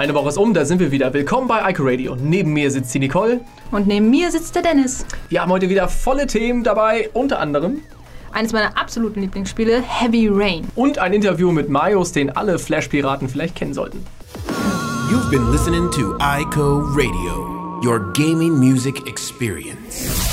Eine Woche ist um, da sind wir wieder. Willkommen bei Ico Radio. Neben mir sitzt die Nicole. Und neben mir sitzt der Dennis. Wir haben heute wieder volle Themen dabei, unter anderem. Eines meiner absoluten Lieblingsspiele, Heavy Rain. Und ein Interview mit Marius, den alle Flash-Piraten vielleicht kennen sollten. You've been listening to iCo Radio, your gaming music experience.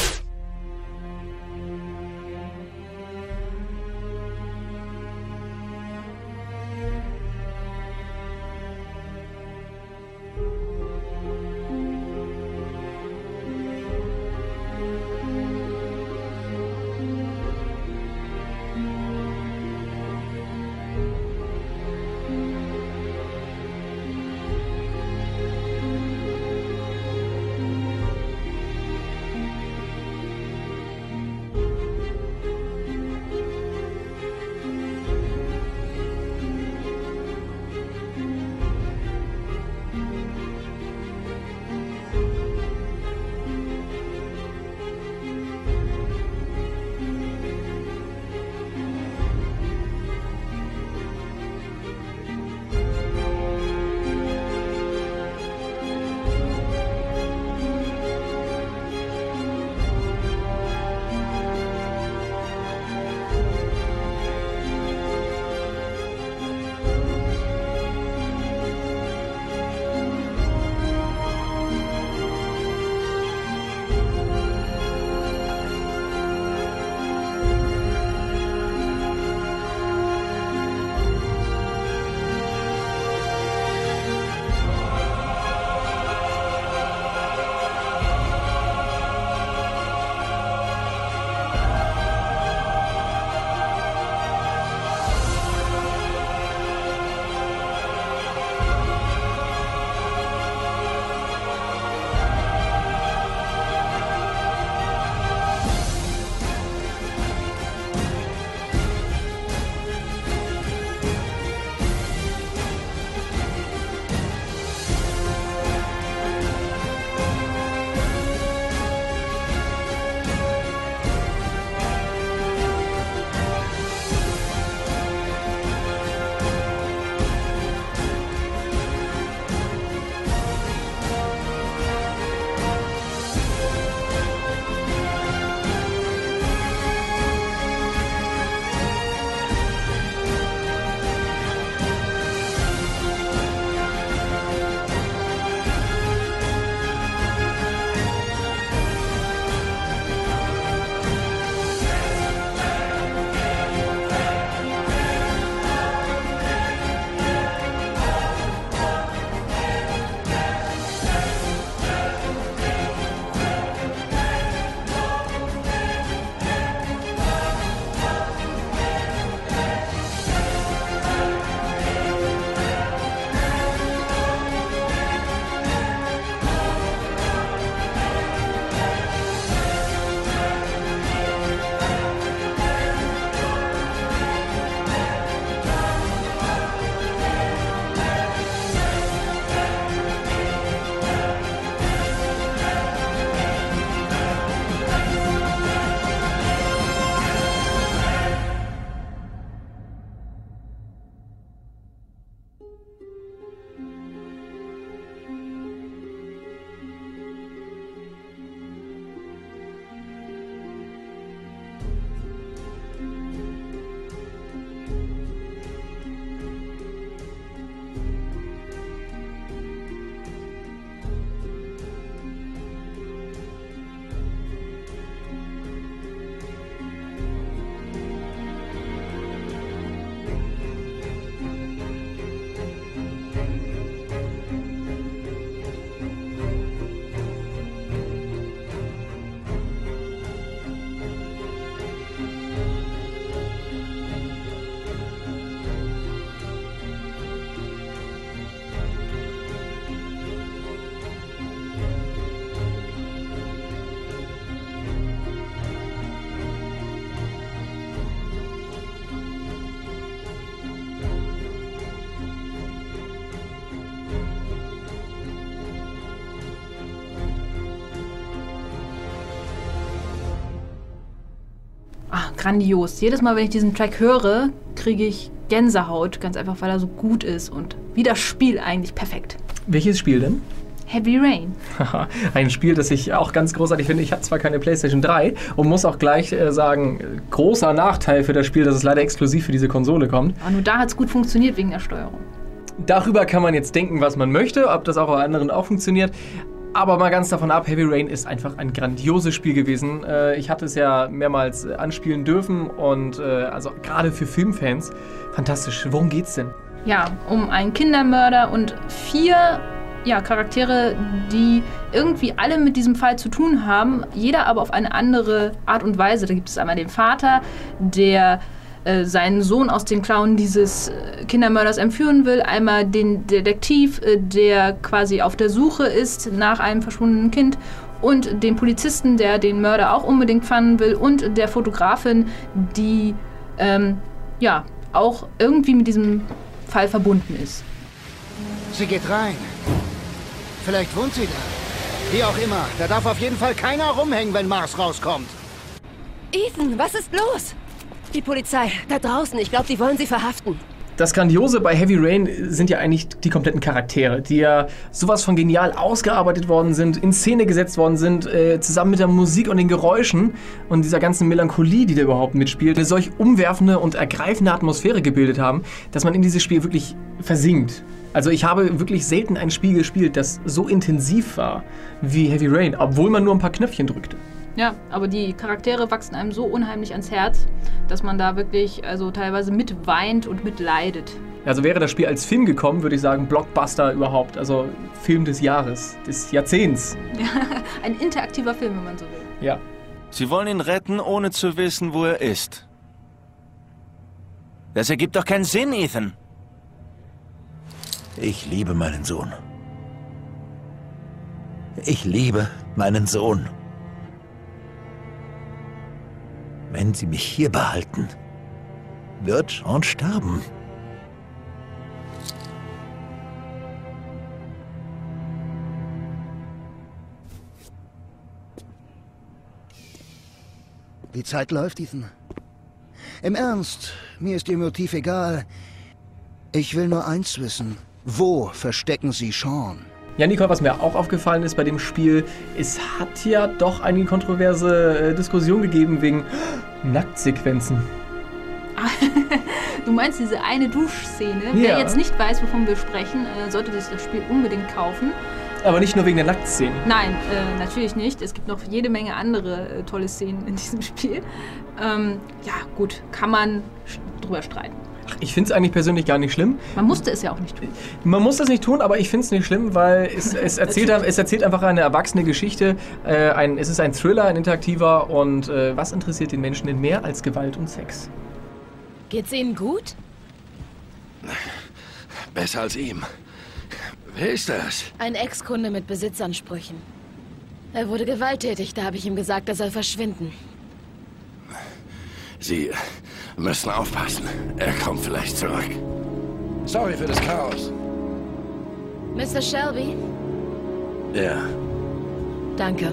Grandios. Jedes Mal, wenn ich diesen Track höre, kriege ich Gänsehaut, ganz einfach, weil er so gut ist und wie das Spiel eigentlich perfekt. Welches Spiel denn? Heavy Rain. Ein Spiel, das ich auch ganz großartig finde. Ich habe zwar keine PlayStation 3 und muss auch gleich äh, sagen, großer Nachteil für das Spiel, dass es leider exklusiv für diese Konsole kommt. Aber nur da hat es gut funktioniert wegen der Steuerung. Darüber kann man jetzt denken, was man möchte, ob das auch bei anderen auch funktioniert. Aber mal ganz davon ab, Heavy Rain ist einfach ein grandioses Spiel gewesen. Äh, ich hatte es ja mehrmals äh, anspielen dürfen und äh, also gerade für Filmfans fantastisch. Worum geht's denn? Ja, um einen Kindermörder und vier ja, Charaktere, die irgendwie alle mit diesem Fall zu tun haben, jeder aber auf eine andere Art und Weise. Da gibt es einmal den Vater, der äh, seinen Sohn aus den Klauen dieses äh, Kindermörders entführen will, einmal den Detektiv, äh, der quasi auf der Suche ist nach einem verschwundenen Kind und den Polizisten, der den Mörder auch unbedingt fanden will und der Fotografin, die ähm, ja auch irgendwie mit diesem Fall verbunden ist. Sie geht rein. Vielleicht wohnt sie da. Wie auch immer, da darf auf jeden Fall keiner rumhängen, wenn Mars rauskommt. Ethan, was ist los? Die Polizei, da draußen. Ich glaube, die wollen sie verhaften. Das Grandiose bei Heavy Rain sind ja eigentlich die kompletten Charaktere, die ja sowas von genial ausgearbeitet worden sind, in Szene gesetzt worden sind, äh, zusammen mit der Musik und den Geräuschen und dieser ganzen Melancholie, die da überhaupt mitspielt, eine solch umwerfende und ergreifende Atmosphäre gebildet haben, dass man in dieses Spiel wirklich versinkt. Also ich habe wirklich selten ein Spiel gespielt, das so intensiv war wie Heavy Rain, obwohl man nur ein paar Knöpfchen drückte. Ja, aber die Charaktere wachsen einem so unheimlich ans Herz, dass man da wirklich also teilweise mitweint und mitleidet. Also wäre das Spiel als Film gekommen, würde ich sagen, Blockbuster überhaupt. Also Film des Jahres, des Jahrzehnts. Ein interaktiver Film, wenn man so will. Ja. Sie wollen ihn retten, ohne zu wissen, wo er ist. Das ergibt doch keinen Sinn, Ethan. Ich liebe meinen Sohn. Ich liebe meinen Sohn. Wenn Sie mich hier behalten, wird Sean sterben. Die Zeit läuft, Ethan. Im Ernst, mir ist Ihr Motiv egal. Ich will nur eins wissen. Wo verstecken Sie Sean? Ja, Nicole, was mir auch aufgefallen ist bei dem Spiel, es hat ja doch eine kontroverse äh, Diskussion gegeben wegen Nacktsequenzen. Du meinst diese eine Duschszene? Ja. Wer jetzt nicht weiß, wovon wir sprechen, äh, sollte sich das Spiel unbedingt kaufen. Aber nicht nur wegen der Nacktszene. Nein, äh, natürlich nicht. Es gibt noch jede Menge andere äh, tolle Szenen in diesem Spiel. Ähm, ja, gut, kann man drüber streiten. Ach, ich finde es eigentlich persönlich gar nicht schlimm. Man musste es ja auch nicht tun. Man muss das nicht tun, aber ich finde es nicht schlimm, weil es, es, erzählt, es erzählt einfach eine erwachsene Geschichte. Äh, ein, es ist ein Thriller, ein interaktiver und äh, was interessiert den Menschen denn mehr als Gewalt und Sex? Geht's Ihnen gut? Besser als ihm. Wer ist das? Ein Ex-Kunde mit Besitzansprüchen. Er wurde gewalttätig, da habe ich ihm gesagt, er soll verschwinden. Sie müssen aufpassen. Er kommt vielleicht zurück. Sorry für das Chaos. Mr. Shelby? Ja. Danke.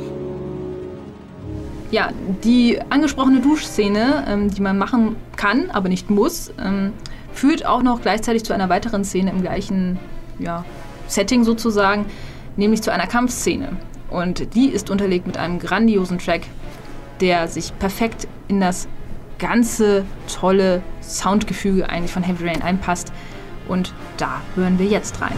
Ja, die angesprochene Duschszene, ähm, die man machen kann, aber nicht muss, ähm, führt auch noch gleichzeitig zu einer weiteren Szene im gleichen ja, Setting sozusagen, nämlich zu einer Kampfszene. Und die ist unterlegt mit einem grandiosen Track, der sich perfekt in das ganze tolle Soundgefüge eigentlich von Heavy Rain einpasst. Und da hören wir jetzt rein.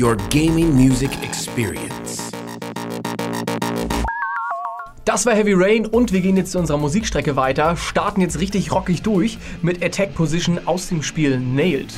Your gaming music experience. Das war Heavy Rain und wir gehen jetzt zu unserer Musikstrecke weiter, starten jetzt richtig rockig durch mit Attack Position aus dem Spiel Nailed.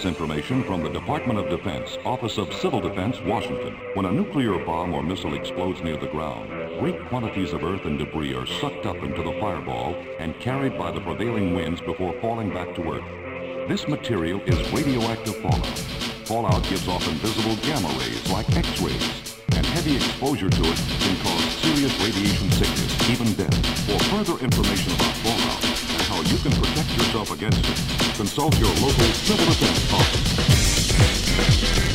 Defense information from the Department of Defense, Office of Civil Defense, Washington. When a nuclear bomb or missile explodes near the ground, great quantities of earth and debris are sucked up into the fireball and carried by the prevailing winds before falling back to Earth. This material is radioactive fallout. Fallout gives off invisible gamma rays like X-rays, and heavy exposure to it can cause serious radiation sickness, even death. For further information about fallout and how you can protect yourself against it, consult your local civil defense office.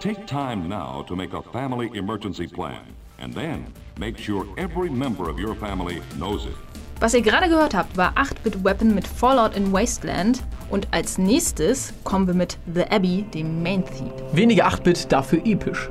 Take time now to make a family emergency plan. And then make sure every member of your family knows it. Was ihr gerade gehört habt, war 8-Bit Weapon mit Fallout in Wasteland. Und als nächstes kommen wir mit The Abbey, dem Main Theme. Weniger 8-Bit, dafür episch.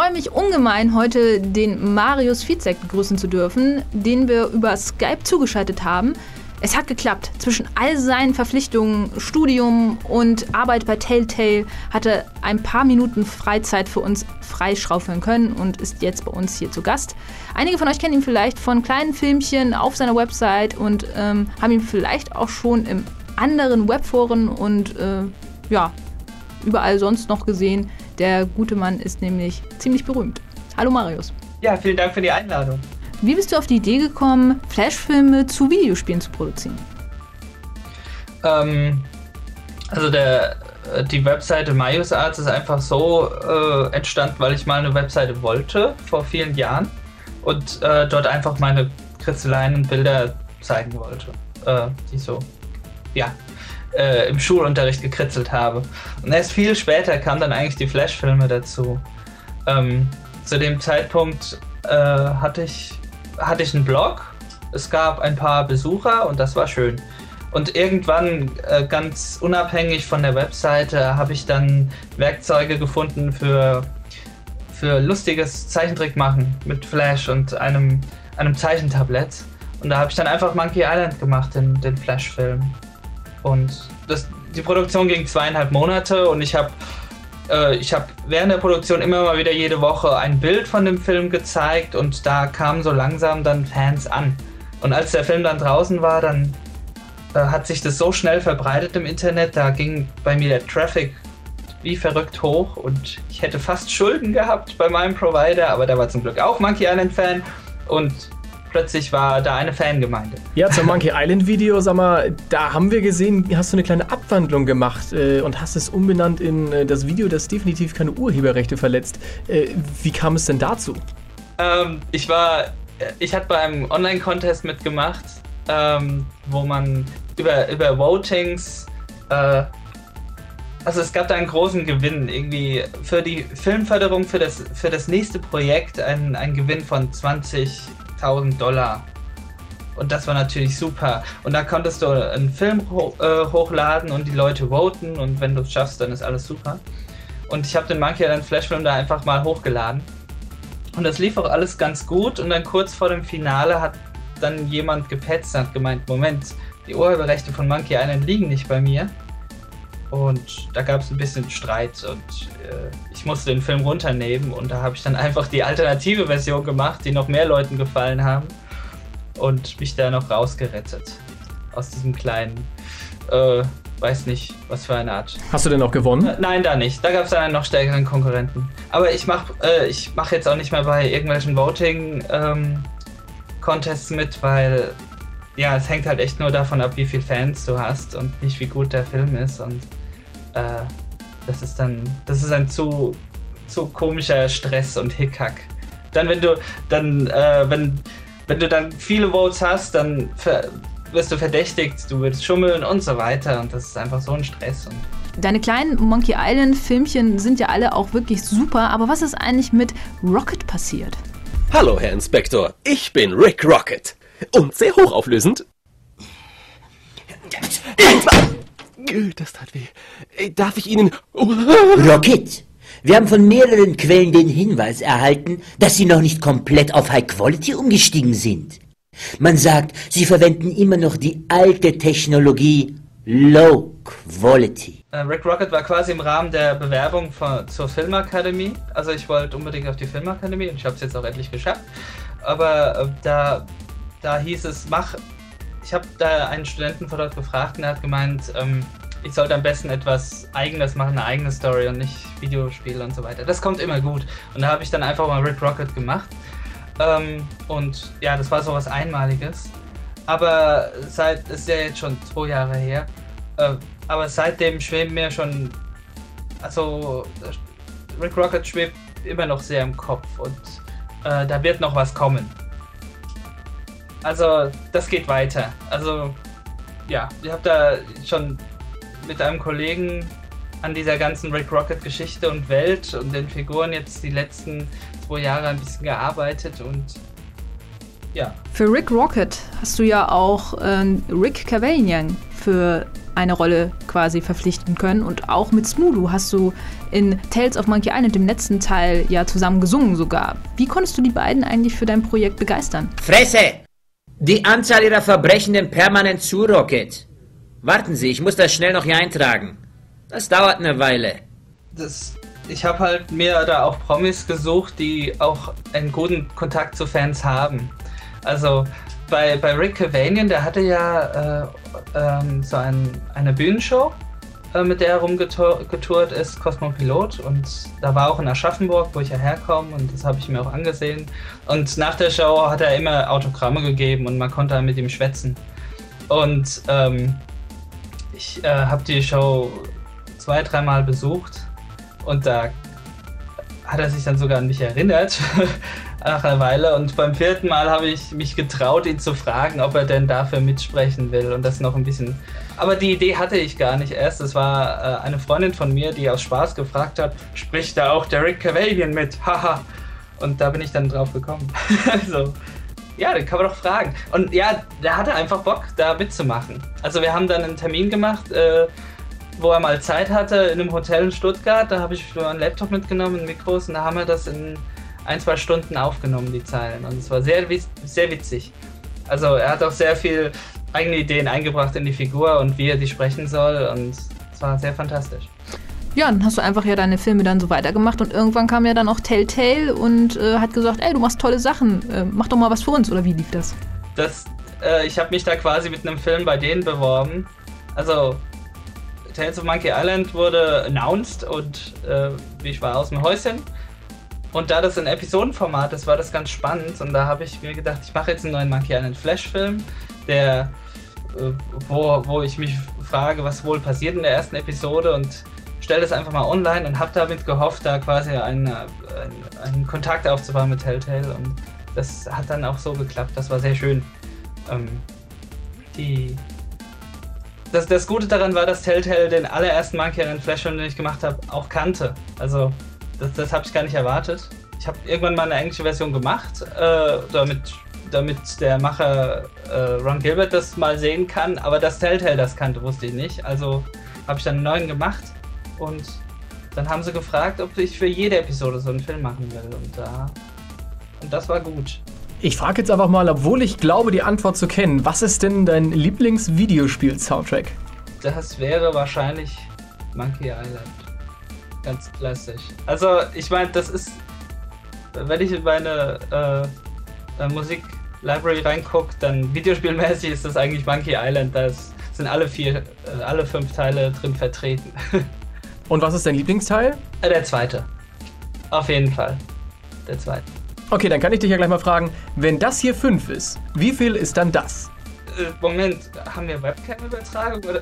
Freue mich ungemein, heute den Marius Fizek begrüßen zu dürfen, den wir über Skype zugeschaltet haben. Es hat geklappt. Zwischen all seinen Verpflichtungen, Studium und Arbeit bei Telltale hat er ein paar Minuten Freizeit für uns freischaufeln können und ist jetzt bei uns hier zu Gast. Einige von euch kennen ihn vielleicht von kleinen Filmchen auf seiner Website und ähm, haben ihn vielleicht auch schon im anderen Webforen und äh, ja, überall sonst noch gesehen. Der gute Mann ist nämlich ziemlich berühmt. Hallo Marius. Ja, vielen Dank für die Einladung. Wie bist du auf die Idee gekommen, Flashfilme zu Videospielen zu produzieren? Ähm, also der, äh, die Webseite Marius Arts ist einfach so äh, entstanden, weil ich mal eine Webseite wollte vor vielen Jahren und äh, dort einfach meine Kritzeleien und Bilder zeigen wollte, äh, die so ja äh, im Schulunterricht gekritzelt habe. Und erst viel später kamen dann eigentlich die Flashfilme dazu. Ähm, zu dem Zeitpunkt äh, hatte ich hatte ich einen Blog, es gab ein paar Besucher und das war schön. Und irgendwann, äh, ganz unabhängig von der Webseite, habe ich dann Werkzeuge gefunden für, für lustiges Zeichentrick machen mit Flash und einem, einem Zeichentablett. Und da habe ich dann einfach Monkey Island gemacht, den, den Flash-Film. Und das, die Produktion ging zweieinhalb Monate und ich habe äh, ich habe während der Produktion immer mal wieder jede Woche ein Bild von dem Film gezeigt und da kamen so langsam dann Fans an. Und als der Film dann draußen war, dann äh, hat sich das so schnell verbreitet im Internet, da ging bei mir der Traffic wie verrückt hoch und ich hätte fast Schulden gehabt bei meinem Provider, aber der war zum Glück auch Monkey Island Fan und plötzlich war da eine Fangemeinde. Ja, zum Monkey Island Video, sag mal, da haben wir gesehen, hast du eine kleine Abwandlung gemacht äh, und hast es umbenannt in äh, das Video, das definitiv keine Urheberrechte verletzt. Äh, wie kam es denn dazu? Ähm, ich war, äh, ich hatte bei einem Online-Contest mitgemacht, ähm, wo man über, über Votings äh, also es gab da einen großen Gewinn, irgendwie für die Filmförderung für das, für das nächste Projekt einen, einen Gewinn von 20 1000 Dollar. Und das war natürlich super. Und da konntest du einen Film ho äh, hochladen und die Leute voten und wenn du es schaffst, dann ist alles super. Und ich habe den Monkey Island Flashfilm da einfach mal hochgeladen. Und das lief auch alles ganz gut und dann kurz vor dem Finale hat dann jemand gepetzt und hat gemeint, Moment, die Urheberrechte von Monkey Island liegen nicht bei mir. Und da gab es ein bisschen Streit und äh, ich musste den Film runternehmen und da habe ich dann einfach die alternative Version gemacht, die noch mehr Leuten gefallen haben und mich da noch rausgerettet aus diesem kleinen, äh, weiß nicht, was für eine Art. Hast du denn auch gewonnen? Äh, nein, da nicht. Da gab es dann einen noch stärkeren Konkurrenten. Aber ich mache äh, mach jetzt auch nicht mehr bei irgendwelchen Voting-Contests ähm, mit, weil ja, es hängt halt echt nur davon ab, wie viele Fans du hast und nicht wie gut der Film ist und äh, das ist dann, das ist ein zu, zu komischer Stress und Hickhack. Dann, wenn du, dann, äh, wenn, wenn du dann viele Votes hast, dann wirst du verdächtigt, du willst schummeln und so weiter. Und das ist einfach so ein Stress. Und Deine kleinen Monkey Island Filmchen sind ja alle auch wirklich super, aber was ist eigentlich mit Rocket passiert? Hallo, Herr Inspektor. Ich bin Rick Rocket. Und sehr hochauflösend. Das tat weh. Darf ich Ihnen... Rocket, wir haben von mehreren Quellen den Hinweis erhalten, dass Sie noch nicht komplett auf High Quality umgestiegen sind. Man sagt, Sie verwenden immer noch die alte Technologie Low Quality. Äh, Rick Rocket war quasi im Rahmen der Bewerbung von, zur Filmakademie. Also ich wollte unbedingt auf die Filmakademie und ich habe es jetzt auch endlich geschafft. Aber äh, da, da hieß es, mach ich habe da einen Studenten von dort gefragt und er hat gemeint, ähm, ich sollte am besten etwas Eigenes machen, eine eigene Story und nicht Videospiele und so weiter. Das kommt immer gut. Und da habe ich dann einfach mal Rick Rocket gemacht. Ähm, und ja, das war so was Einmaliges. Aber seit, ist ja jetzt schon zwei Jahre her, äh, aber seitdem schweben mir schon, also Rick Rocket schwebt immer noch sehr im Kopf und äh, da wird noch was kommen. Also, das geht weiter. Also, ja, ich habe da schon mit einem Kollegen an dieser ganzen Rick Rocket Geschichte und Welt und den Figuren jetzt die letzten zwei Jahre ein bisschen gearbeitet und ja. Für Rick Rocket hast du ja auch äh, Rick Cavanian für eine Rolle quasi verpflichten können. Und auch mit Smulu hast du in Tales of Monkey Island, dem letzten Teil, ja zusammen gesungen sogar. Wie konntest du die beiden eigentlich für dein Projekt begeistern? Fresse! Die Anzahl ihrer Verbrechen nimmt permanent zu, Rocket. Warten Sie, ich muss das schnell noch hier eintragen. Das dauert eine Weile. Das, ich habe halt mir da auch Promis gesucht, die auch einen guten Kontakt zu Fans haben. Also bei, bei Rick Cavanian, der hatte ja äh, ähm, so ein, eine Bühnenshow, äh, mit der er rumgetourt ist, Cosmopilot. Und da war auch in Aschaffenburg, wo ich ja herkomme, und das habe ich mir auch angesehen. Und nach der Show hat er immer Autogramme gegeben und man konnte mit ihm schwätzen. Und ähm, ich äh, habe die Show zwei, dreimal besucht und da hat er sich dann sogar an mich erinnert nach einer Weile. Und beim vierten Mal habe ich mich getraut, ihn zu fragen, ob er denn dafür mitsprechen will und das noch ein bisschen. Aber die Idee hatte ich gar nicht erst. Es war äh, eine Freundin von mir, die aus Spaß gefragt hat, spricht da auch Derek Cavalian mit? Haha. und da bin ich dann drauf gekommen. also, ja, den kann man doch fragen. Und ja, der hatte einfach Bock, da mitzumachen. Also wir haben dann einen Termin gemacht. Äh, wo er mal Zeit hatte in einem Hotel in Stuttgart. Da habe ich einen Laptop mitgenommen, Mikros und da haben wir das in ein, zwei Stunden aufgenommen, die Zeilen. Und es war sehr, sehr witzig. Also er hat auch sehr viel eigene Ideen eingebracht in die Figur und wie er die sprechen soll und es war sehr fantastisch. Ja, dann hast du einfach ja deine Filme dann so weitergemacht und irgendwann kam ja dann auch Telltale und äh, hat gesagt, ey, du machst tolle Sachen, äh, mach doch mal was für uns oder wie lief das? Das, äh, ich habe mich da quasi mit einem Film bei denen beworben. Also Tales of Monkey Island wurde announced und äh, ich war aus dem Häuschen. Und da das ein Episodenformat ist, war das ganz spannend. Und da habe ich mir gedacht, ich mache jetzt einen neuen Monkey Island Flash-Film, der, äh, wo, wo ich mich frage, was wohl passiert in der ersten Episode und stelle das einfach mal online und habe damit gehofft, da quasi einen, einen, einen, Kontakt aufzubauen mit Telltale. Und das hat dann auch so geklappt. Das war sehr schön. Ähm, die das, das Gute daran war, dass Telltale den allerersten Monkey Island Flash, den ich gemacht habe, auch kannte. Also, das, das habe ich gar nicht erwartet. Ich habe irgendwann mal eine englische Version gemacht, äh, damit, damit der Macher äh, Ron Gilbert das mal sehen kann, aber dass Telltale das kannte, wusste ich nicht. Also habe ich dann einen neuen gemacht und dann haben sie gefragt, ob ich für jede Episode so einen Film machen will. Und, da, und das war gut. Ich frage jetzt einfach mal, obwohl ich glaube, die Antwort zu kennen, was ist denn dein Lieblings-Videospiel-Soundtrack? Das wäre wahrscheinlich Monkey Island. Ganz klassisch. Also, ich meine, das ist, wenn ich in meine äh, äh, Musik-Library reingucke, dann videospielmäßig ist das eigentlich Monkey Island. Da sind alle vier, äh, alle fünf Teile drin vertreten. Und was ist dein Lieblingsteil? Äh, der zweite. Auf jeden Fall. Der zweite. Okay, dann kann ich dich ja gleich mal fragen, wenn das hier 5 ist, wie viel ist dann das? Äh, Moment, haben wir Webcam-Übertragung oder?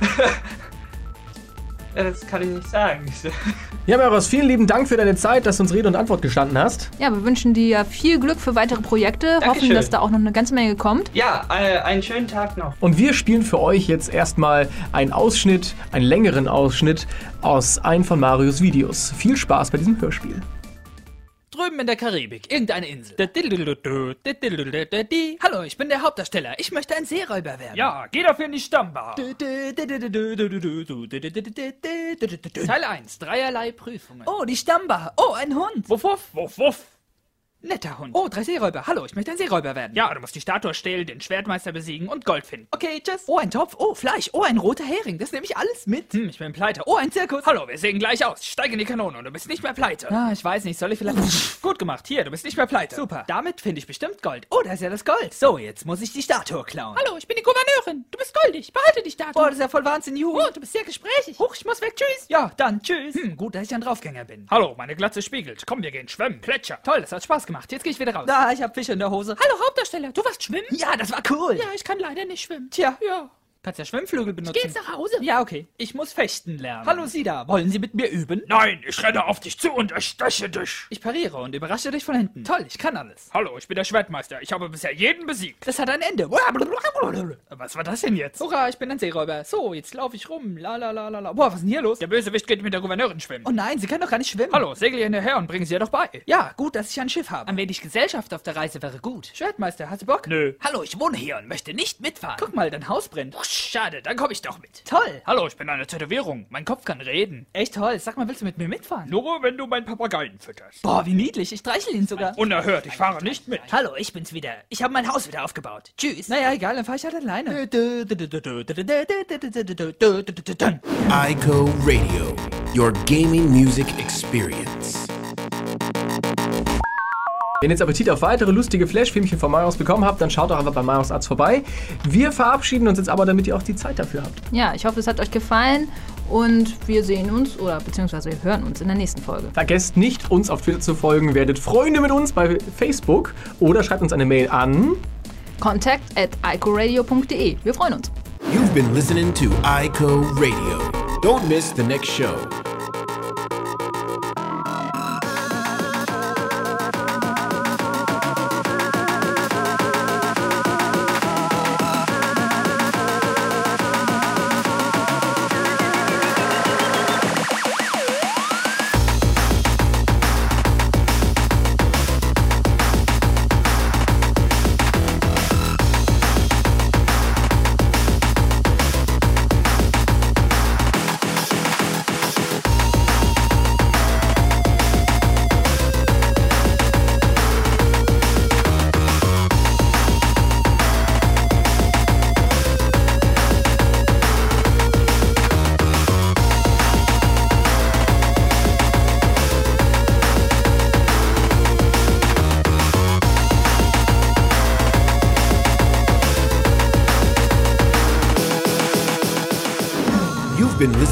ja, das kann ich nicht sagen. ja, Maros, vielen lieben Dank für deine Zeit, dass du uns Rede und Antwort gestanden hast. Ja, wir wünschen dir viel Glück für weitere Projekte, Dankeschön. hoffen, dass da auch noch eine ganze Menge kommt. Ja, äh, einen schönen Tag noch. Und wir spielen für euch jetzt erstmal einen Ausschnitt, einen längeren Ausschnitt aus einem von Marios Videos. Viel Spaß bei diesem Hörspiel. Drüben in der Karibik, irgendeine Insel. Hallo, ich bin der Hauptdarsteller. Ich möchte ein Seeräuber werden. Ja, geh dafür in die Stammbar. Teil 1, dreierlei Prüfungen. Oh, die Stammbar. Oh, ein Hund. Wuff, wuff, wuff, wuff. Netter Hund. Oh, drei Seeräuber. Hallo, ich möchte ein Seeräuber werden. Ja, du musst die Statue stehlen, den Schwertmeister besiegen und Gold finden. Okay, tschüss. Oh, ein Topf. Oh, Fleisch. Oh, ein roter Hering. Das nehme ich alles mit. Hm, ich bin pleite. Oh, ein Zirkus. Hallo, wir sehen gleich aus. Steig in die Kanone und du bist nicht mehr pleite. Ah, ich weiß nicht. Soll ich vielleicht... Gut gemacht. Hier, du bist nicht mehr pleite. Super. Damit finde ich bestimmt Gold. Oh, da ist ja das Gold. So, jetzt muss ich die Statue klauen. Hallo, ich bin die Gouverneurin. Du bist goldig. Behalte die Statue. Oh, das ist ja voll Wahnsinn. Juhu. Oh, du bist sehr gesprächig. Huch, ich muss weg. Tschüss. Ja, dann tschüss. Hm, gut, dass ich ein Draufgänger bin. Hallo, meine Glatze spiegelt. Komm, wir gehen schwimmen. Plätscher. Toll, das hat Spaß gemacht. Jetzt gehe ich wieder raus. Ah, ich habe Fische in der Hose. Hallo Hauptdarsteller, du warst schwimmen? Ja, das war cool. Ja, ich kann leider nicht schwimmen. Tja. Ja. Kannst ja Schwimmflügel benutzen. Ich geh jetzt nach Hause. Ja, okay. Ich muss fechten lernen. Hallo Sie da, wollen Sie mit mir üben? Nein, ich renne auf dich zu und ersteche dich. Ich pariere und überrasche dich von hinten. Toll, ich kann alles. Hallo, ich bin der Schwertmeister. Ich habe bisher jeden besiegt. Das hat ein Ende. Was war das denn jetzt? Hurra, ich bin ein Seeräuber. So, jetzt laufe ich rum. La la la la la. Boah, was ist denn hier los? Der Bösewicht geht mit der Gouverneurin schwimmen. Oh nein, sie kann doch gar nicht schwimmen. Hallo, segel ihr hinterher und bringen sie ihr doch bei. Ja, gut, dass ich ein Schiff habe. Ein wenig Gesellschaft auf der Reise wäre gut. Schwertmeister, hast du Bock? Nö. Hallo, ich wohne hier und möchte nicht mitfahren. Guck mal, dein Haus brennt. Schade, dann komme ich doch mit. Toll. Hallo, ich bin eine Tätowierung. Mein Kopf kann reden. Echt toll. Sag mal, willst du mit mir mitfahren? Nur wenn du meinen Papageien fütterst. Boah, wie niedlich. Ich streichel ihn sogar. Unerhört, ich fahre nicht mit. Hallo, ich bin's wieder. Ich habe mein Haus wieder aufgebaut. Tschüss. Naja, egal, dann fahr ich halt alleine. ICO Radio, your gaming music experience. Wenn ihr jetzt Appetit auf weitere lustige Flash-Filmchen von Marius bekommen habt, dann schaut doch einfach bei Marius Arzt vorbei. Wir verabschieden uns jetzt aber, damit ihr auch die Zeit dafür habt. Ja, ich hoffe, es hat euch gefallen und wir sehen uns oder beziehungsweise wir hören uns in der nächsten Folge. Vergesst nicht, uns auf Twitter zu folgen, werdet Freunde mit uns bei Facebook oder schreibt uns eine Mail an Contact at icoradio.de. Wir freuen uns. You've been listening to ICO Radio. Don't miss the next show.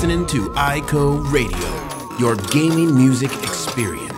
Listening to ICO Radio, your gaming music experience.